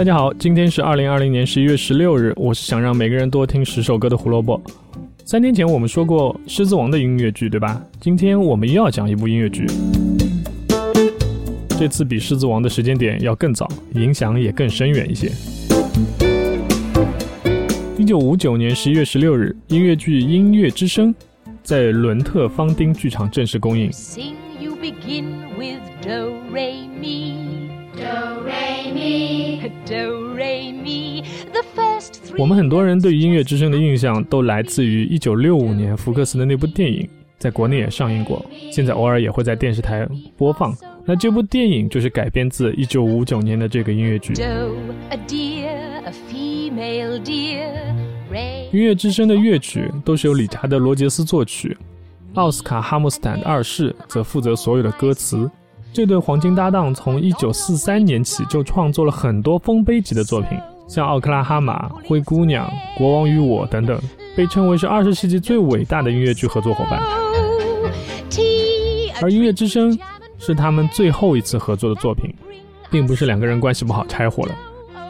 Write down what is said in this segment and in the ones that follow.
大家好，今天是二零二零年十一月十六日。我是想让每个人多听十首歌的胡萝卜。三天前我们说过《狮子王》的音乐剧，对吧？今天我们又要讲一部音乐剧，这次比《狮子王》的时间点要更早，影响也更深远一些。一九五九年十一月十六日，音乐剧《音乐之声》在伦特方丁剧场正式公映。我们很多人对音乐之声的印象都来自于一九六五年福克斯的那部电影，在国内也上映过，现在偶尔也会在电视台播放。那这部电影就是改编自一九五九年的这个音乐剧。音乐之声的乐曲都是由理查德·罗杰斯作曲，奥斯卡·哈姆斯坦二世则负责所有的歌词。这对黄金搭档从一九四三年起就创作了很多丰碑级的作品，像《奥克拉哈马》《灰姑娘》《国王与我》等等，被称为是二十世纪最伟大的音乐剧合作伙伴。而《音乐之声》是他们最后一次合作的作品，并不是两个人关系不好拆伙了，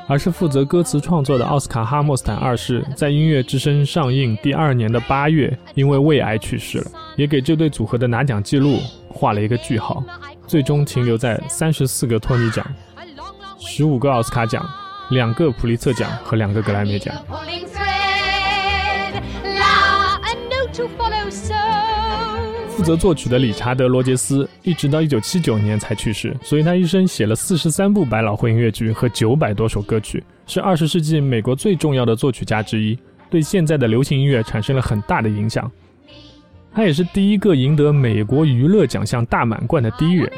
而是负责歌词创作的奥斯卡·哈默斯坦二世在《音乐之声》上映第二年的八月因为胃癌去世了，也给这对组合的拿奖记录画了一个句号。最终停留在三十四个托尼奖、十五个奥斯卡奖、两个普利策奖和两个格莱美奖。负责作曲的理查德·罗杰斯一直到一九七九年才去世，所以他一生写了四十三部百老汇音乐剧和九百多首歌曲，是二十世纪美国最重要的作曲家之一，对现在的流行音乐产生了很大的影响。他也是第一个赢得美国娱乐奖项大满贯的第一人。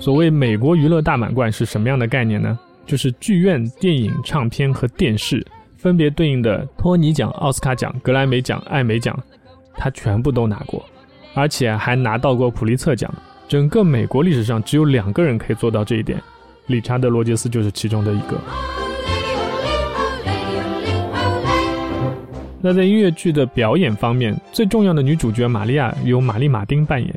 所谓美国娱乐大满贯是什么样的概念呢？就是剧院、电影、唱片和电视分别对应的托尼奖、奥斯卡奖、格莱美奖、艾美奖，他全部都拿过，而且还拿到过普利策奖。整个美国历史上只有两个人可以做到这一点，理查德·罗杰斯就是其中的一个。那在音乐剧的表演方面，最重要的女主角玛利亚由玛丽·马丁扮演。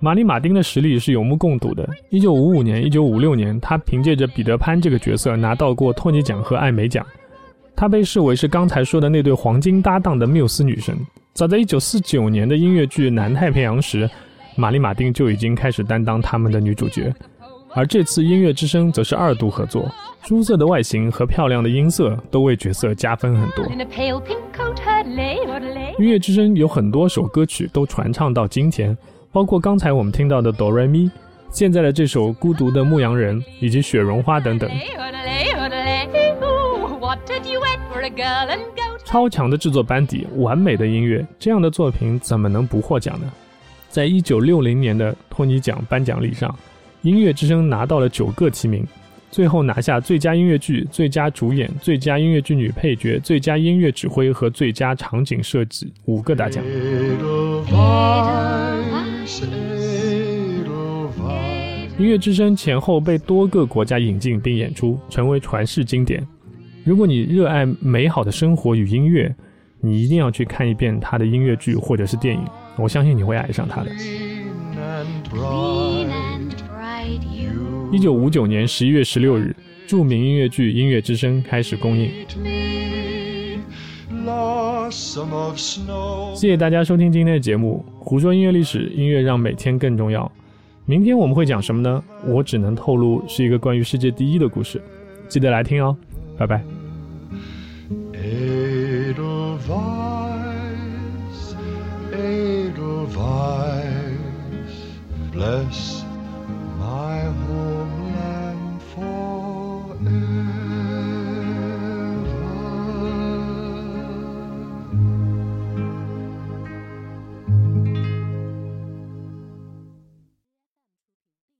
玛丽·马丁的实力是有目共睹的。一九五五年、一九五六年，她凭借着彼得潘这个角色拿到过托尼奖和艾美奖。她被视为是刚才说的那对黄金搭档的缪斯女神。早在一九四九年的音乐剧《南太平洋》时，玛丽·马丁就已经开始担当他们的女主角。而这次音乐之声则是二度合作，出色的外形和漂亮的音色都为角色加分很多。音乐之声有很多首歌曲都传唱到今天，包括刚才我们听到的哆来咪，现在的这首孤独的牧羊人以及雪绒花等等。超强的制作班底，完美的音乐，这样的作品怎么能不获奖呢？在一九六零年的托尼奖颁奖礼上。音乐之声拿到了九个提名，最后拿下最佳音乐剧、最佳主演、最佳音乐剧女配角、最佳音乐指挥和最佳场景设计五个大奖。音乐之声前后被多个国家引进并演出，成为传世经典。如果你热爱美好的生活与音乐，你一定要去看一遍他的音乐剧或者是电影，我相信你会爱上他的。一九五九年十一月十六日，著名音乐剧《音乐之声》开始公映。谢谢大家收听今天的节目，胡说音乐历史，音乐让每天更重要。明天我们会讲什么呢？我只能透露是一个关于世界第一的故事，记得来听哦，拜拜。Bless